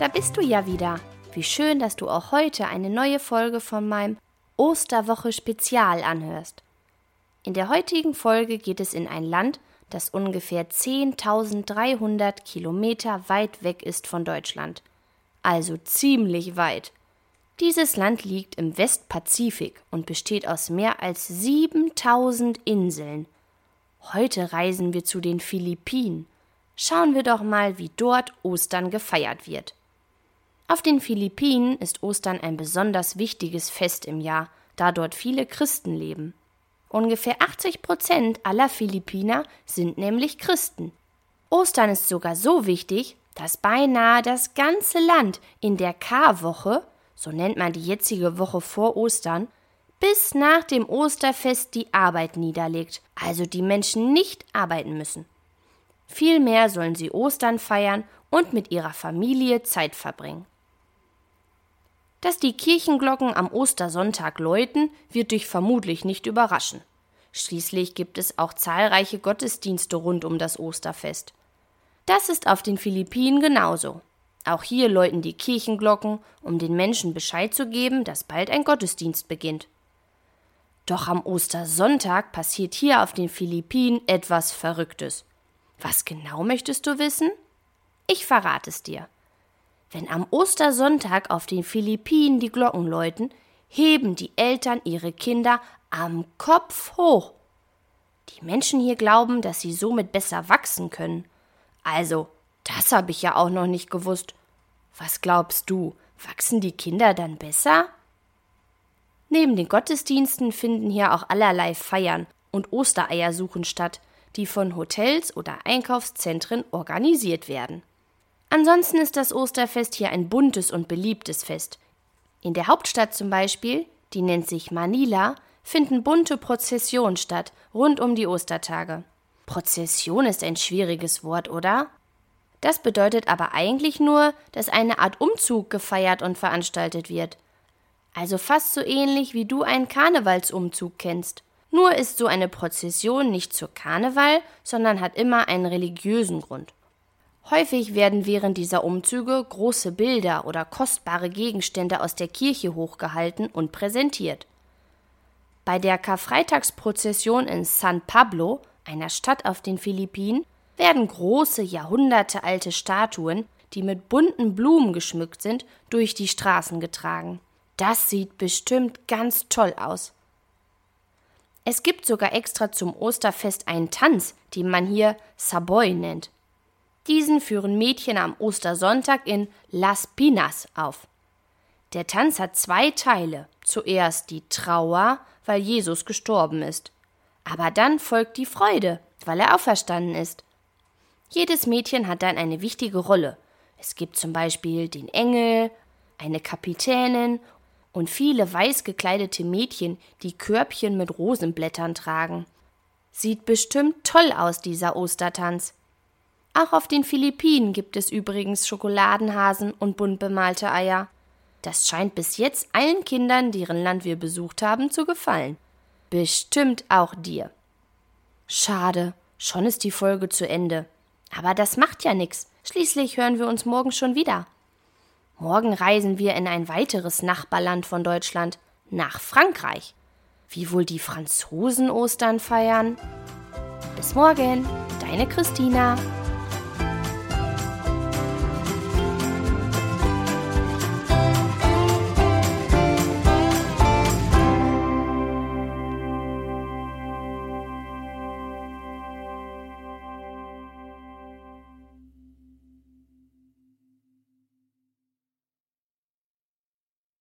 da bist du ja wieder. Wie schön, dass du auch heute eine neue Folge von meinem Osterwoche Spezial anhörst. In der heutigen Folge geht es in ein Land, das ungefähr 10.300 Kilometer weit weg ist von Deutschland. Also ziemlich weit. Dieses Land liegt im Westpazifik und besteht aus mehr als 7000 Inseln. Heute reisen wir zu den Philippinen. Schauen wir doch mal, wie dort Ostern gefeiert wird. Auf den Philippinen ist Ostern ein besonders wichtiges Fest im Jahr, da dort viele Christen leben. Ungefähr 80 Prozent aller Philippiner sind nämlich Christen. Ostern ist sogar so wichtig, dass beinahe das ganze Land in der Karwoche so nennt man die jetzige Woche vor Ostern, bis nach dem Osterfest die Arbeit niederlegt, also die Menschen nicht arbeiten müssen. Vielmehr sollen sie Ostern feiern und mit ihrer Familie Zeit verbringen. Dass die Kirchenglocken am Ostersonntag läuten, wird dich vermutlich nicht überraschen. Schließlich gibt es auch zahlreiche Gottesdienste rund um das Osterfest. Das ist auf den Philippinen genauso. Auch hier läuten die Kirchenglocken, um den Menschen Bescheid zu geben, dass bald ein Gottesdienst beginnt. Doch am Ostersonntag passiert hier auf den Philippinen etwas Verrücktes. Was genau möchtest du wissen? Ich verrate es dir. Wenn am Ostersonntag auf den Philippinen die Glocken läuten, heben die Eltern ihre Kinder am Kopf hoch. Die Menschen hier glauben, dass sie somit besser wachsen können. Also das habe ich ja auch noch nicht gewusst. Was glaubst du, wachsen die Kinder dann besser? Neben den Gottesdiensten finden hier auch allerlei Feiern und Ostereiersuchen statt, die von Hotels oder Einkaufszentren organisiert werden. Ansonsten ist das Osterfest hier ein buntes und beliebtes Fest. In der Hauptstadt zum Beispiel, die nennt sich Manila, finden bunte Prozessionen statt rund um die Ostertage. Prozession ist ein schwieriges Wort, oder? Das bedeutet aber eigentlich nur, dass eine Art Umzug gefeiert und veranstaltet wird. Also fast so ähnlich wie du einen Karnevalsumzug kennst. Nur ist so eine Prozession nicht zur Karneval, sondern hat immer einen religiösen Grund. Häufig werden während dieser Umzüge große Bilder oder kostbare Gegenstände aus der Kirche hochgehalten und präsentiert. Bei der Karfreitagsprozession in San Pablo, einer Stadt auf den Philippinen, werden große, jahrhundertealte Statuen, die mit bunten Blumen geschmückt sind, durch die Straßen getragen. Das sieht bestimmt ganz toll aus. Es gibt sogar extra zum Osterfest einen Tanz, den man hier Saboy nennt. Diesen führen Mädchen am Ostersonntag in Las Pinas auf. Der Tanz hat zwei Teile. Zuerst die Trauer, weil Jesus gestorben ist. Aber dann folgt die Freude, weil er auferstanden ist. Jedes Mädchen hat dann eine wichtige Rolle. Es gibt zum Beispiel den Engel, eine Kapitänin und viele weiß gekleidete Mädchen, die Körbchen mit Rosenblättern tragen. Sieht bestimmt toll aus, dieser Ostertanz. Auch auf den Philippinen gibt es übrigens Schokoladenhasen und bunt bemalte Eier. Das scheint bis jetzt allen Kindern, deren Land wir besucht haben, zu gefallen. Bestimmt auch dir. Schade, schon ist die Folge zu Ende. Aber das macht ja nichts. Schließlich hören wir uns morgen schon wieder. Morgen reisen wir in ein weiteres Nachbarland von Deutschland, nach Frankreich. Wie wohl die Franzosen Ostern feiern? Bis morgen, deine Christina.